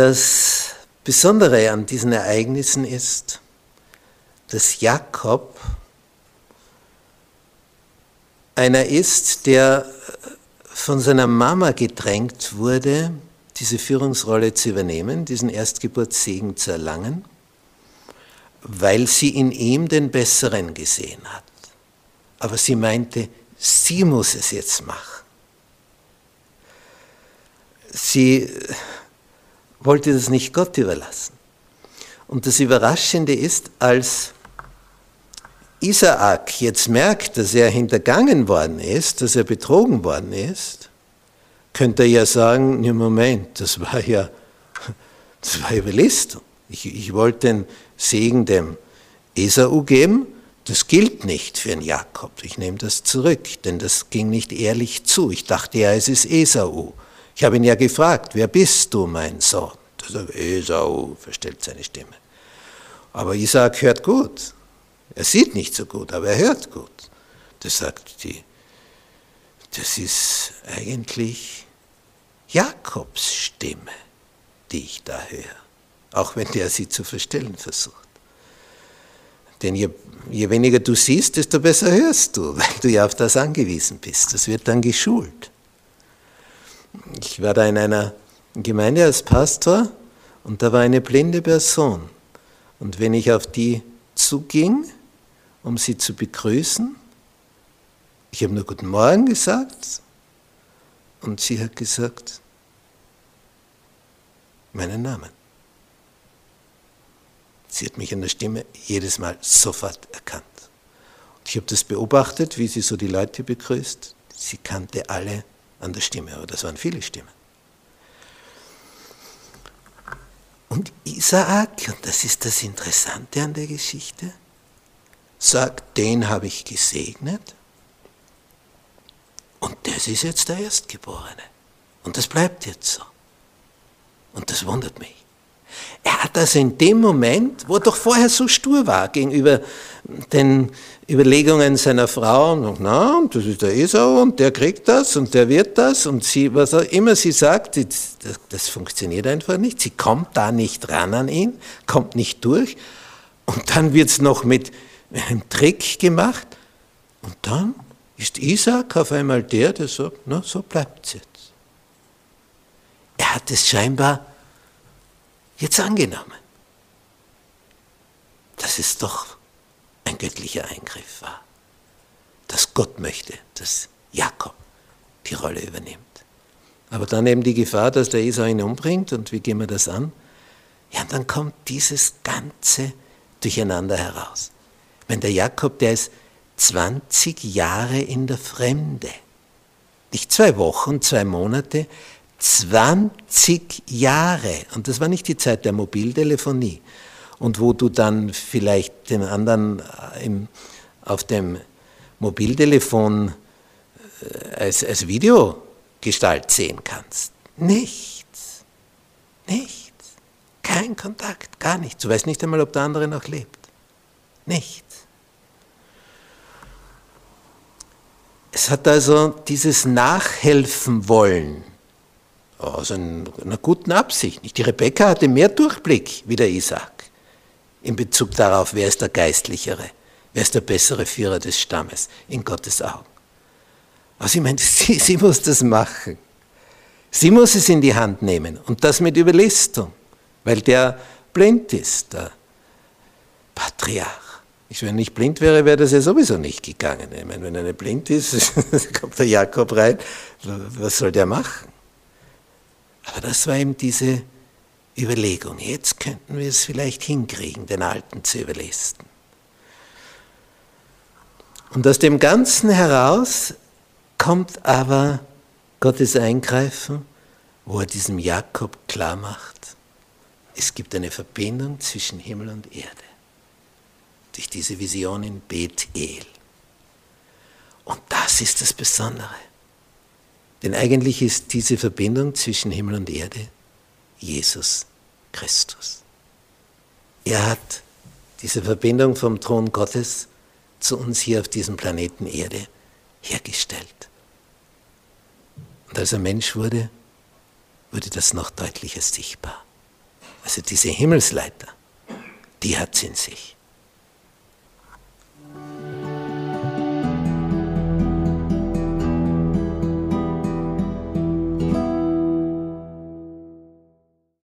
Das Besondere an diesen Ereignissen ist, dass Jakob einer ist, der von seiner Mama gedrängt wurde, diese Führungsrolle zu übernehmen, diesen Erstgeburtssegen zu erlangen, weil sie in ihm den Besseren gesehen hat. Aber sie meinte, sie muss es jetzt machen. Sie wollte das nicht Gott überlassen. Und das Überraschende ist, als Isaak jetzt merkt, dass er hintergangen worden ist, dass er betrogen worden ist, könnte er ja sagen, ja Moment, das war ja, das war Überlistung. Ich, ich wollte den Segen dem Esau geben, das gilt nicht für einen Jakob. Ich nehme das zurück, denn das ging nicht ehrlich zu. Ich dachte ja, es ist Esau. Ich habe ihn ja gefragt, wer bist du, mein Sohn? Er sagt, Esau, verstellt seine Stimme. Aber Isaac hört gut. Er sieht nicht so gut, aber er hört gut. Das sagt die, das ist eigentlich Jakobs Stimme, die ich da höre, auch wenn der sie zu verstellen versucht. Denn je, je weniger du siehst, desto besser hörst du, weil du ja auf das angewiesen bist. Das wird dann geschult. Ich war da in einer Gemeinde als Pastor und da war eine blinde Person. Und wenn ich auf die zuging, um sie zu begrüßen, ich habe nur Guten Morgen gesagt und sie hat gesagt, meinen Namen. Sie hat mich an der Stimme jedes Mal sofort erkannt. Und ich habe das beobachtet, wie sie so die Leute begrüßt. Sie kannte alle an der Stimme, aber das waren viele Stimmen. Und Isaak, und das ist das Interessante an der Geschichte, sagt, den habe ich gesegnet und das ist jetzt der Erstgeborene. Und das bleibt jetzt so. Und das wundert mich. Er hat also in dem Moment, wo er doch vorher so stur war gegenüber den Überlegungen seiner Frau, und na, das ist der Esau und der kriegt das und der wird das und sie, was auch immer sie sagt, das, das funktioniert einfach nicht. Sie kommt da nicht ran an ihn, kommt nicht durch und dann wird es noch mit einem Trick gemacht und dann ist Isaac auf einmal der, der sagt, na, so bleibt es jetzt. Er hat es scheinbar jetzt angenommen, dass es doch ein göttlicher Eingriff war, dass Gott möchte, dass Jakob die Rolle übernimmt. Aber dann eben die Gefahr, dass der Esau ihn umbringt und wie gehen wir das an? Ja, und dann kommt dieses ganze Durcheinander heraus. Wenn der Jakob, der ist 20 Jahre in der Fremde, nicht zwei Wochen, zwei Monate, 20 Jahre. Und das war nicht die Zeit der Mobiltelefonie. Und wo du dann vielleicht den anderen äh, im, auf dem Mobiltelefon äh, als, als Videogestalt sehen kannst. Nichts. Nichts. Kein Kontakt, gar nichts. Du weißt nicht einmal, ob der andere noch lebt. Nichts. Es hat also dieses Nachhelfen wollen aus einer guten Absicht. Nicht? Die Rebekka hatte mehr Durchblick wie der Isaac in Bezug darauf, wer ist der Geistlichere, wer ist der bessere Führer des Stammes in Gottes Augen. Also ich meine, sie, sie muss das machen. Sie muss es in die Hand nehmen und das mit Überlistung, weil der blind ist, der Patriarch. Ich, wenn ich blind wäre, wäre das ja sowieso nicht gegangen. Ich meine, wenn er nicht blind ist, kommt der Jakob rein, was soll der machen? Aber das war eben diese Überlegung. Jetzt könnten wir es vielleicht hinkriegen, den Alten zu überlisten. Und aus dem Ganzen heraus kommt aber Gottes Eingreifen, wo er diesem Jakob klar macht, es gibt eine Verbindung zwischen Himmel und Erde durch diese Vision in Bethel. Und das ist das Besondere. Denn eigentlich ist diese Verbindung zwischen Himmel und Erde Jesus Christus. Er hat diese Verbindung vom Thron Gottes zu uns hier auf diesem Planeten Erde hergestellt. Und als er Mensch wurde, wurde das noch deutlicher sichtbar. Also diese Himmelsleiter, die hat sie in sich.